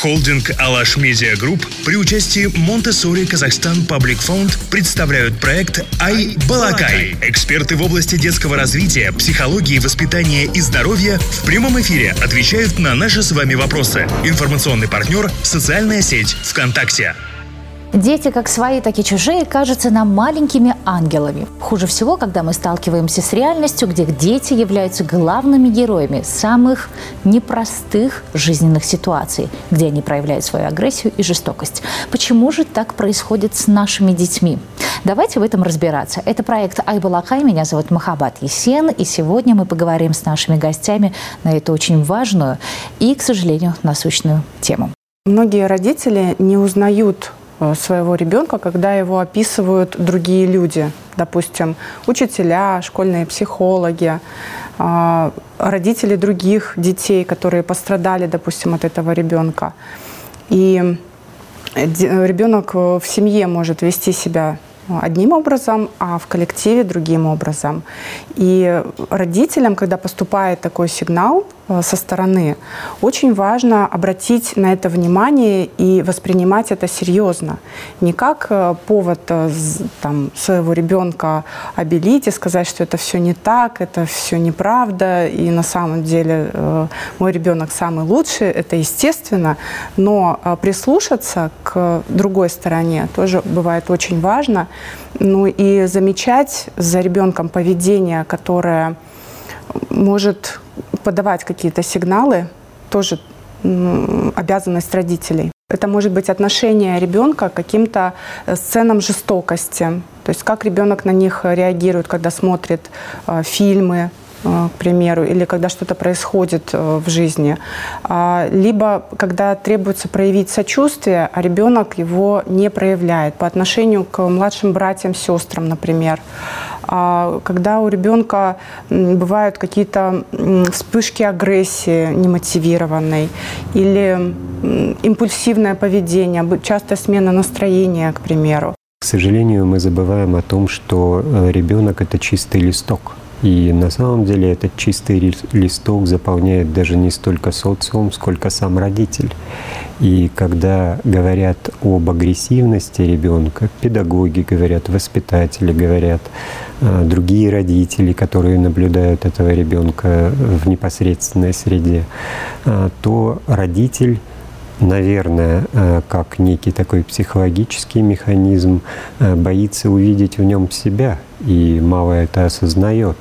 Холдинг «Alash Media Group» при участии Montessori Kazakhstan Public Fund представляют проект «I-BALAQAI». Эксперты в области детского развития, психологии, воспитания и здоровья в прямом эфире отвечают на наши с вами вопросы. Информационный партнер – социальная сеть ВКонтакте. Дети, как свои, так и чужие, кажутся нам маленькими ангелами. Хуже всего, когда мы сталкиваемся с реальностью, где дети являются главными героями самых непростых жизненных ситуаций, где они проявляют свою агрессию и жестокость. Почему же так происходит с нашими детьми? Давайте в этом разбираться. Это проект Айбалакай. Меня зовут Махабат Есен. И сегодня мы поговорим с нашими гостями на эту очень важную и, к сожалению, насущную тему. Многие родители не узнают своего ребенка, когда его описывают другие люди, допустим, учителя, школьные психологи, э, родители других детей, которые пострадали, допустим, от этого ребенка. И ребенок в семье может вести себя одним образом, а в коллективе другим образом. И родителям, когда поступает такой сигнал э, со стороны, очень важно обратить на это внимание и воспринимать это серьезно. Не как э, повод э, там, своего ребенка обелить и сказать, что это все не так, это все неправда, и на самом деле мой ребенок самый лучший, это естественно, но прислушаться к другой стороне тоже бывает очень важно, ну и замечать за ребенком поведение, которое может подавать какие-то сигналы, тоже обязанность родителей. Это может быть отношение ребенка к каким-то э, сценам жестокости. То есть как ребенок на них реагирует, когда смотрит э, фильмы, Э, к примеру, или когда что-то происходит э, в жизни, а, либо когда требуется проявить сочувствие, а ребенок его не проявляет по отношению к младшим братьям, сестрам, например. А, когда у ребенка бывают какие-то вспышки агрессии немотивированной или импульсивное поведение, частая смена настроения, к примеру. К сожалению, мы забываем о том, что э, ребенок это чистый листок. И на самом деле этот чистый листок заполняет даже не столько социум, сколько сам родитель. И когда говорят об агрессивности ребенка, педагоги говорят, воспитатели говорят, а, другие родители, которые наблюдают этого ребенка в непосредственной среде, а, то родитель наверное, а, как некий такой психологический механизм, боится увидеть в нем себя и мало это осознает.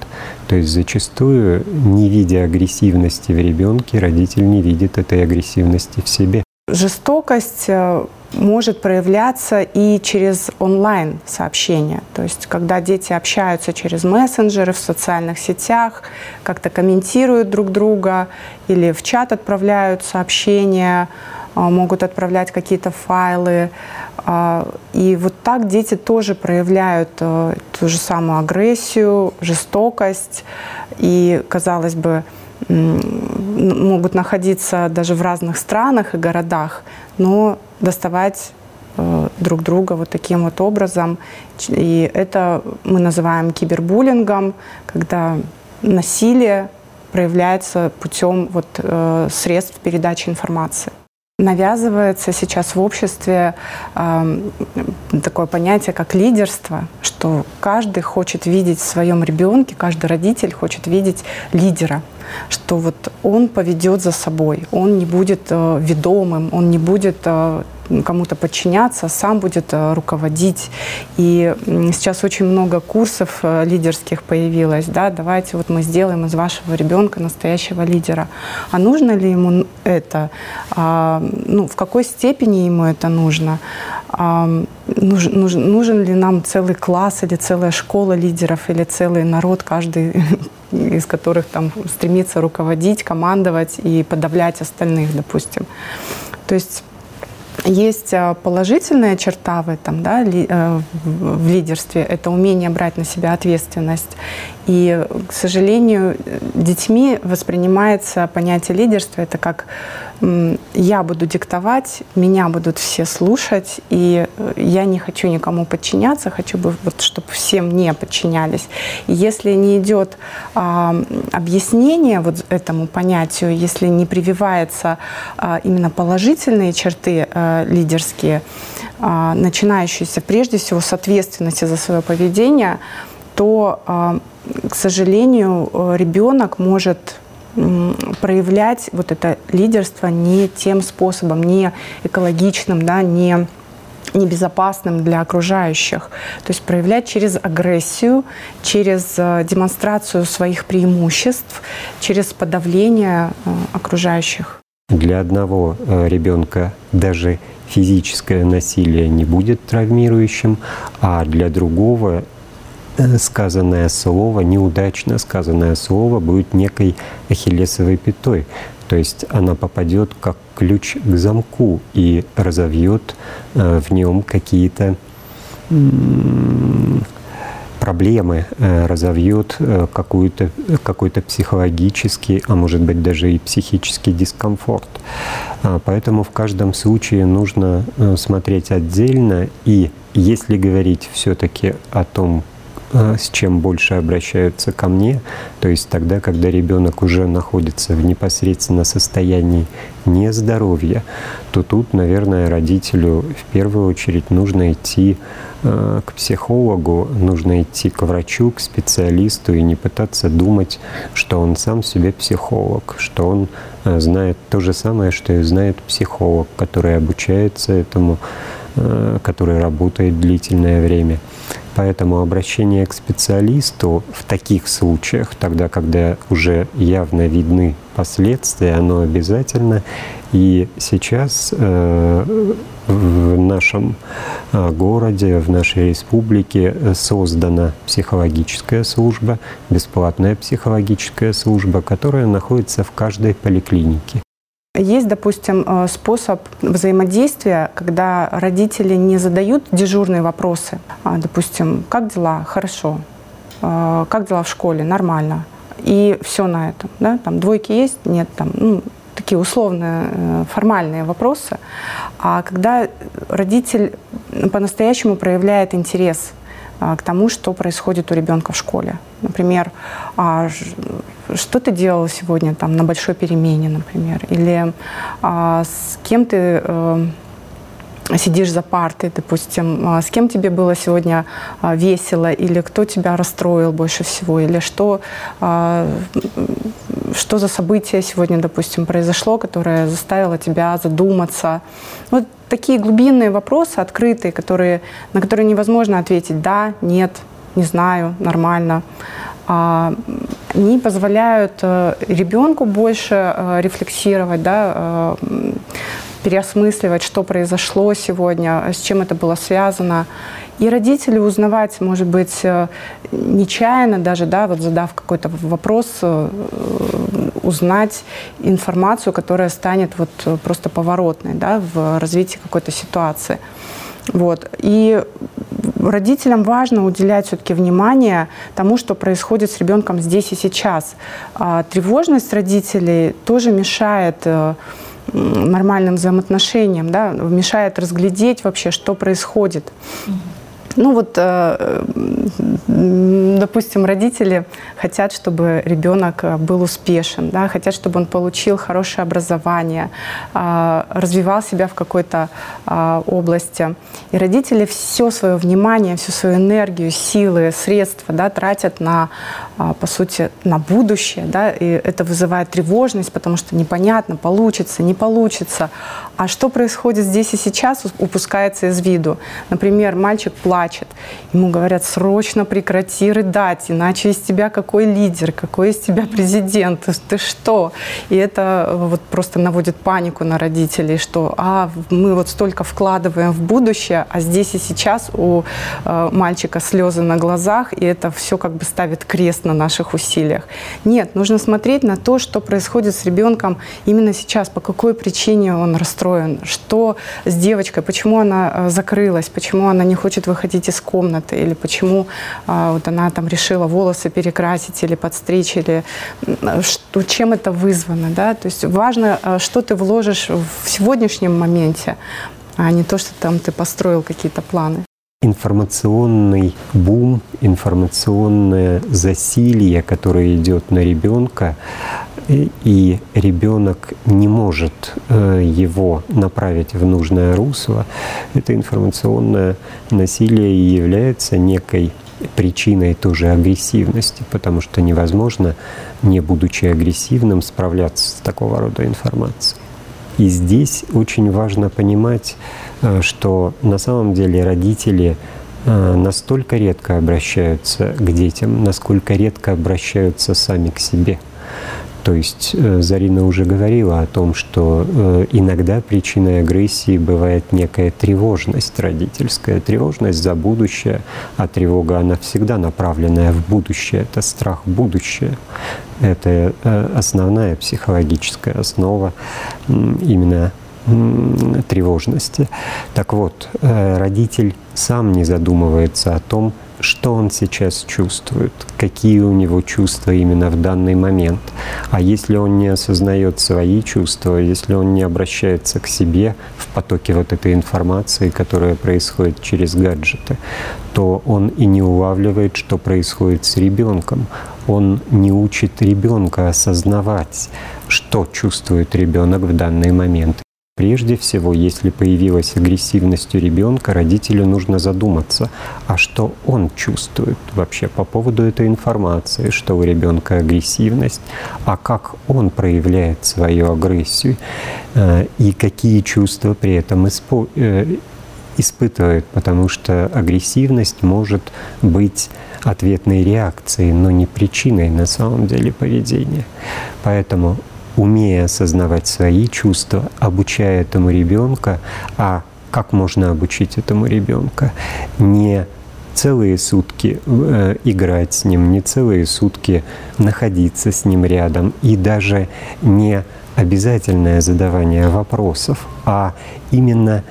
То есть зачастую, не видя агрессивности в ребенке, родитель не видит этой агрессивности в себе. Жестокость э, может проявляться и через онлайн-сообщения. То есть, когда дети общаются через мессенджеры в социальных сетях, как-то комментируют друг друга или в чат отправляют сообщения, э, могут отправлять какие-то файлы. Э, и вот так дети тоже проявляют ту же самую агрессию, жестокость. И, казалось бы, могут находиться даже в разных странах и городах, но доставать э, друг друга вот таким вот образом. И это мы называем кибербуллингом, когда насилие проявляется путем вот, э, средств передачи информации. Навязывается сейчас в обществе э, такое понятие, как лидерство, что каждый хочет видеть в своем ребенке, каждый родитель хочет видеть лидера что вот он поведет за собой, он не будет э, ведомым, он не будет э, кому-то подчиняться, сам будет э, руководить. И сейчас очень много курсов э, лидерских появилось. Да? Давайте вот мы сделаем из вашего ребенка настоящего лидера. А нужно ли ему это? А, ну, в какой степени ему это нужно? А, нужен, нужен, нужен ли нам целый класс или целая школа лидеров или целый народ, каждый из которых там стремится руководить, командовать и подавлять остальных, допустим. То есть есть а, положительная черта в этом, да, э, в лидерстве, это умение брать на себя ответственность. И, к сожалению, детьми воспринимается понятие лидерства это как я буду диктовать, меня будут все слушать, и э, я не хочу никому подчиняться, хочу бы, вот, чтобы все мне подчинялись. Если не идет а, объяснение вот этому понятию, если не прививается а, именно положительные черты а, лидерские, а, начинающиеся прежде всего с ответственности за свое поведение, то, а, к сожалению, ребенок может проявлять вот это лидерство не тем способом, не экологичным, да, не небезопасным для окружающих. То есть проявлять через агрессию, через э, демонстрацию своих преимуществ, через подавление э, окружающих. Для одного э, ребенка даже физическое насилие не будет травмирующим, а для другого сказанное слово, неудачно сказанное слово будет некой ахиллесовой пятой. То есть она попадет как ключ к замку и разовьет э, в нем какие-то проблемы, э, разовьет э, какой-то какой психологический, а может быть даже и психический дискомфорт. А, поэтому в каждом случае нужно смотреть отдельно. И если говорить все-таки о том, с чем больше обращаются ко мне, то есть тогда, когда ребенок уже находится в непосредственно состоянии нездоровья, то тут, наверное, родителю в первую очередь нужно идти а, к психологу, нужно идти к врачу, к специалисту и не пытаться думать, что он сам себе психолог, что он а, знает то же самое, что и знает психолог, который обучается этому, который работает длительное время. Поэтому обращение к специалисту в таких случаях, тогда, когда уже явно видны последствия, оно обязательно. И сейчас э, в нашем э, городе, в нашей республике создана психологическая служба, бесплатная психологическая служба, которая находится в каждой поликлинике. Есть, допустим, э, способ взаимодействия, когда родители не задают дежурные вопросы. А, допустим, как дела? Хорошо. А, как дела в школе? Нормально. И все на этом. Да? Там двойки есть? Нет. Там, ну, такие условные, э, формальные вопросы. А когда родитель по-настоящему проявляет интерес к тому, что происходит у ребенка в школе. Например, а, что ты делал сегодня там, на большой перемене, например, или а, с кем ты э, сидишь за партой, допустим, с кем тебе было сегодня весело, или кто тебя расстроил больше всего, или что, что за событие сегодня, допустим, произошло, которое заставило тебя задуматься. Вот такие глубинные вопросы, открытые, которые, на которые невозможно ответить. «да», «нет», «не знаю», «нормально». А, они позволяют э, ребенку больше э, рефлексировать, да, э, переосмысливать, что произошло сегодня, с чем это было связано. И родители узнавать, может быть, нечаянно даже, да, вот задав какой-то вопрос, узнать информацию, которая станет вот просто поворотной да, в развитии какой-то ситуации. Вот. И родителям важно уделять все-таки внимание тому, что происходит с ребенком здесь и сейчас. А тревожность родителей тоже мешает э, нормальным взаимоотношениям, да, мешает разглядеть вообще, что происходит. Ну вот, э, допустим, родители хотят, чтобы ребенок э, был успешен, да, хотят, чтобы он получил хорошее образование, а, развивал себя в какой-то а, области. И родители все свое внимание, всю свою энергию, силы, средства да, тратят на, а, по сути, на будущее. Да, и это вызывает тревожность, потому что непонятно, получится, не получится. А что происходит здесь и сейчас, упускается из виду. Например, мальчик плачет, ему говорят, срочно прекрати рыдать, иначе из тебя какой лидер, какой из тебя президент, ты что? И это вот просто наводит панику на родителей, что а, мы вот столько вкладываем в будущее, а здесь и сейчас у э, мальчика слезы на глазах, и это все как бы ставит крест на наших усилиях. Нет, нужно смотреть на то, что происходит с ребенком именно сейчас, по какой причине он расстроен построен, что с девочкой, почему она э, закрылась, почему она не хочет выходить из комнаты, или почему э, вот она там решила волосы перекрасить или подстричь, или что, чем это вызвано. Да? То есть важно, что ты вложишь в сегодняшнем моменте, а не то, что там ты построил какие-то планы информационный бум, информационное засилье, которое идет на ребенка, и ребенок не может э, его направить в нужное русло, это информационное насилие и является некой причиной тоже агрессивности, потому что невозможно, не будучи агрессивным, справляться с такого рода информацией. И здесь очень важно понимать, э, что на самом деле родители э, настолько редко обращаются к детям, насколько редко обращаются сами к себе. То есть э, Зарина уже говорила о том, что э, иногда причиной агрессии бывает некая тревожность родительская, тревожность за будущее, а тревога, она всегда направленная в будущее, это страх будущее. Это э, основная психологическая основа именно тревожности. Так вот, родитель сам не задумывается о том, что он сейчас чувствует, какие у него чувства именно в данный момент. А если он не осознает свои чувства, если он не обращается к себе в потоке вот этой информации, которая происходит через гаджеты, то он и не улавливает, что происходит с ребенком. Он не учит ребенка осознавать, что чувствует ребенок в данный момент. Прежде всего, если появилась агрессивность у ребенка, родителю нужно задуматься, а что он чувствует вообще по поводу этой информации, что у ребенка агрессивность, а как он проявляет свою агрессию э, и какие чувства при этом э, испытывает, потому что агрессивность может быть ответной реакцией, но не причиной на самом деле поведения. Поэтому умея осознавать свои чувства, обучая этому ребенка, а как можно обучить этому ребенка? Не целые сутки э, играть с ним, не целые сутки находиться с ним рядом, и даже не обязательное задавание вопросов, а именно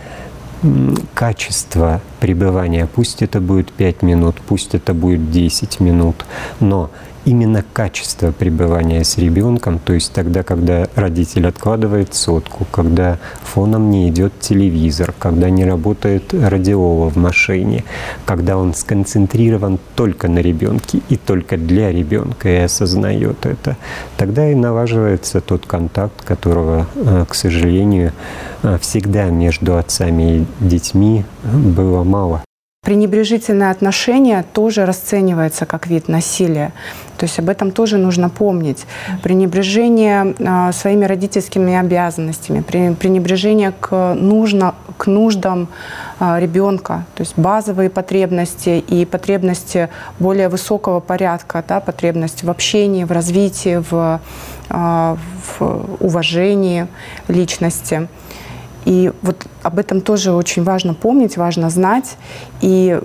качество пребывания. Пусть это будет 5 минут, пусть это будет 10 минут, но именно качество пребывания с ребенком, то есть тогда, когда родитель откладывает сотку, когда фоном не идет телевизор, когда не работает радиола в машине, когда он сконцентрирован только на ребенке и только для ребенка и осознает это, тогда и налаживается тот контакт, которого, э, к сожалению, э, всегда между отцами и детьми было мало. Пренебрежительное отношение тоже расценивается как вид насилия. То есть об этом тоже нужно помнить. Пренебрежение э, своими родительскими обязанностями, пренебрежение к, нужно, к нуждам э, ребенка, то есть базовые потребности и потребности более высокого порядка, да, потребности в общении, в развитии, в, э, в уважении личности. И вот об этом тоже очень важно помнить, важно знать. И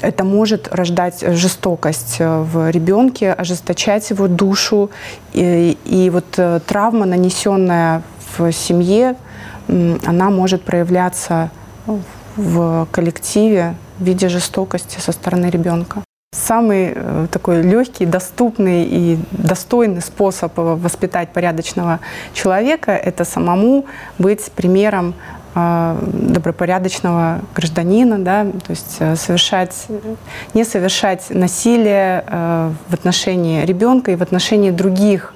это может рождать жестокость э, в ребенке, ожесточать его душу. И, и вот э, травма, нанесенная в семье, она может проявляться в коллективе в виде жестокости со стороны ребенка. Самый э, такой легкий, доступный и достойный способ воспитать порядочного человека – это самому быть примером э, добропорядочного гражданина, да, то есть э, совершать, не совершать насилие в отношении ребенка и в отношении других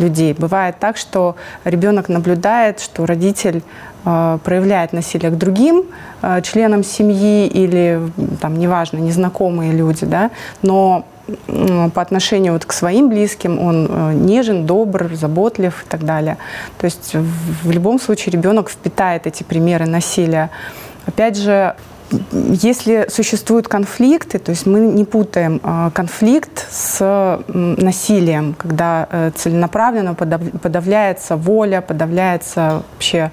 людей. Бывает так, что ребенок наблюдает, что родитель э, проявляет насилие к другим э, членам семьи или, там, неважно, незнакомые люди, да, но по отношению вот к своим близким он э, нежен, добр, заботлив и так далее. То есть в любом случае ребенок впитает эти примеры насилия. Опять же, если существуют конфликты, то есть мы не путаем а, конфликт с насилием, когда э, целенаправленно подавляется воля, подавляется вообще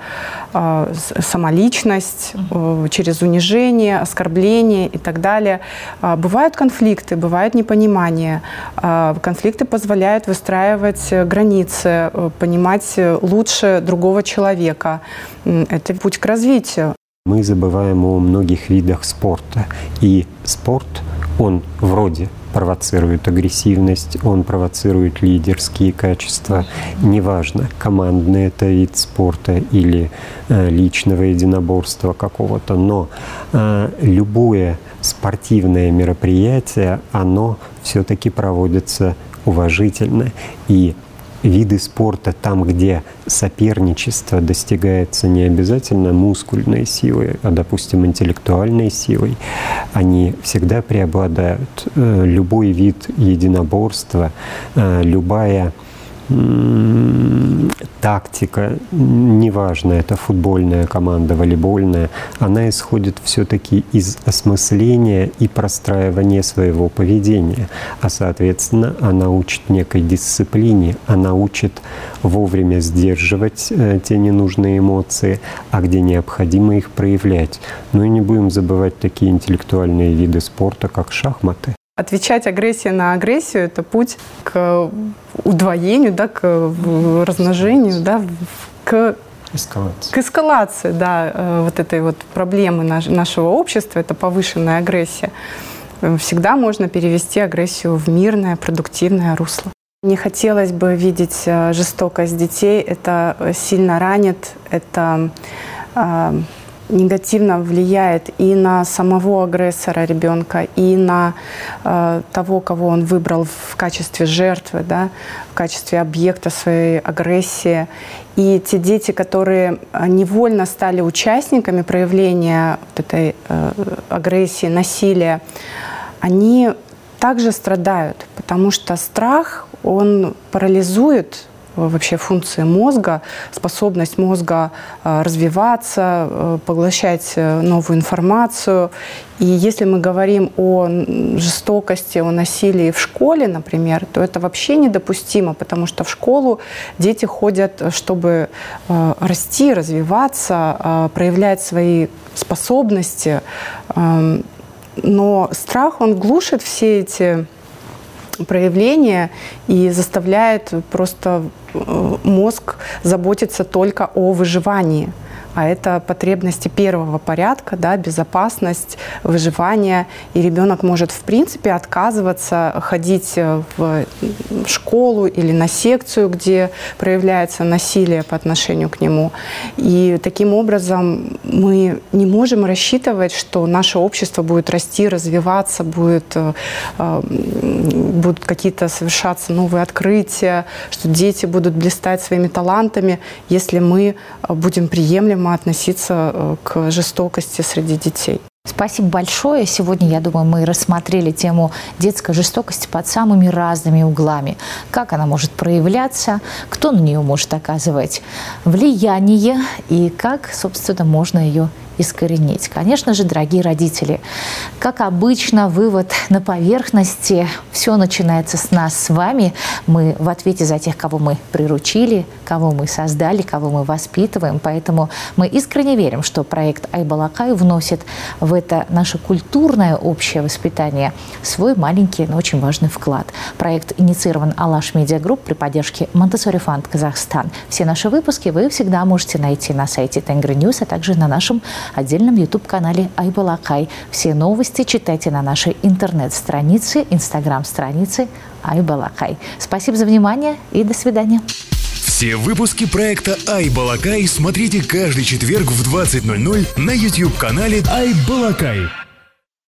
а, самоличность э, через унижение, оскорбление и так далее. А, бывают конфликты, бывает непонимание. Конфликты позволяют выстраивать границы, э, понимать лучше другого человека. Это путь к развитию. Мы забываем о многих видах спорта. И спорт, он вроде провоцирует агрессивность, он провоцирует лидерские качества. Неважно, командный это вид спорта или э, личного единоборства какого-то, но э, любое спортивное мероприятие, оно все-таки проводится уважительно. И виды спорта, там, где соперничество достигается не обязательно мускульной силой, а, допустим, интеллектуальной силой, они всегда преобладают. Э, любой вид единоборства, э, любая тактика, неважно, это футбольная команда, волейбольная, она исходит все-таки из осмысления и простраивания своего поведения. А, соответственно, она учит некой дисциплине, она учит вовремя сдерживать э, те ненужные эмоции, а где необходимо их проявлять. Ну и не будем забывать такие интеллектуальные виды спорта, как шахматы. Отвечать агрессией на агрессию – это путь к удвоению, да, к размножению, да, к Эскалация. К эскалации, да, э, вот этой вот проблемы нашего общества, это повышенная агрессия. Всегда можно перевести агрессию в мирное, продуктивное русло. Не хотелось бы видеть э, жестокость детей. Это сильно ранит, это э, негативно влияет и на самого агрессора ребенка, и на э, того, кого он выбрал в качестве жертвы, да, в качестве объекта своей агрессии. И те дети, которые э, невольно стали участниками проявления вот этой э, агрессии, насилия, они также страдают, потому что страх, он парализует вообще функции мозга, способность мозга э, развиваться, э, поглощать э, новую информацию. И если мы говорим о жестокости, о насилии в школе, например, то это вообще недопустимо, потому что в школу дети ходят, чтобы расти, развиваться, проявлять свои способности. Эм, но страх, он глушит все эти проявления и заставляет просто э, мозг заботиться только о выживании а это потребности первого порядка, да, безопасность, выживание. И ребенок может, в принципе, отказываться ходить э, в школу или на секцию, где проявляется насилие по отношению к нему. И таким образом мы не можем рассчитывать, что наше общество будет расти, развиваться, будет, э, э, будут какие-то совершаться новые открытия, что дети будут блистать своими талантами, если мы будем приемлемо относиться э, к жестокости среди детей. Спасибо большое. Сегодня, я думаю, мы рассмотрели тему детской жестокости под самыми разными углами. Как она может проявляться, кто на нее может оказывать влияние и как, собственно, можно ее искоренить. Конечно же, дорогие родители, как обычно, вывод на поверхности. Все начинается с нас с вами. Мы в ответе за тех, кого мы приручили, кого мы создали, кого мы воспитываем. Поэтому мы искренне верим, что проект I-BALAQAI вносит в это наше культурное общее воспитание свой маленький, но очень важный вклад. Проект инициирован Alash Media Group при поддержке Montessori Fund Kazakhstan. Все наши выпуски вы всегда можете найти на сайте Tengri News, а также на нашем отдельном YouTube-канале Айбалакай. Все новости читайте на нашей интернет-странице, инстаграм-странице Айбалакай. Спасибо за внимание и до свидания. Все выпуски проекта Айбалакай смотрите каждый четверг в 20.00 на YouTube-канале Айбалакай.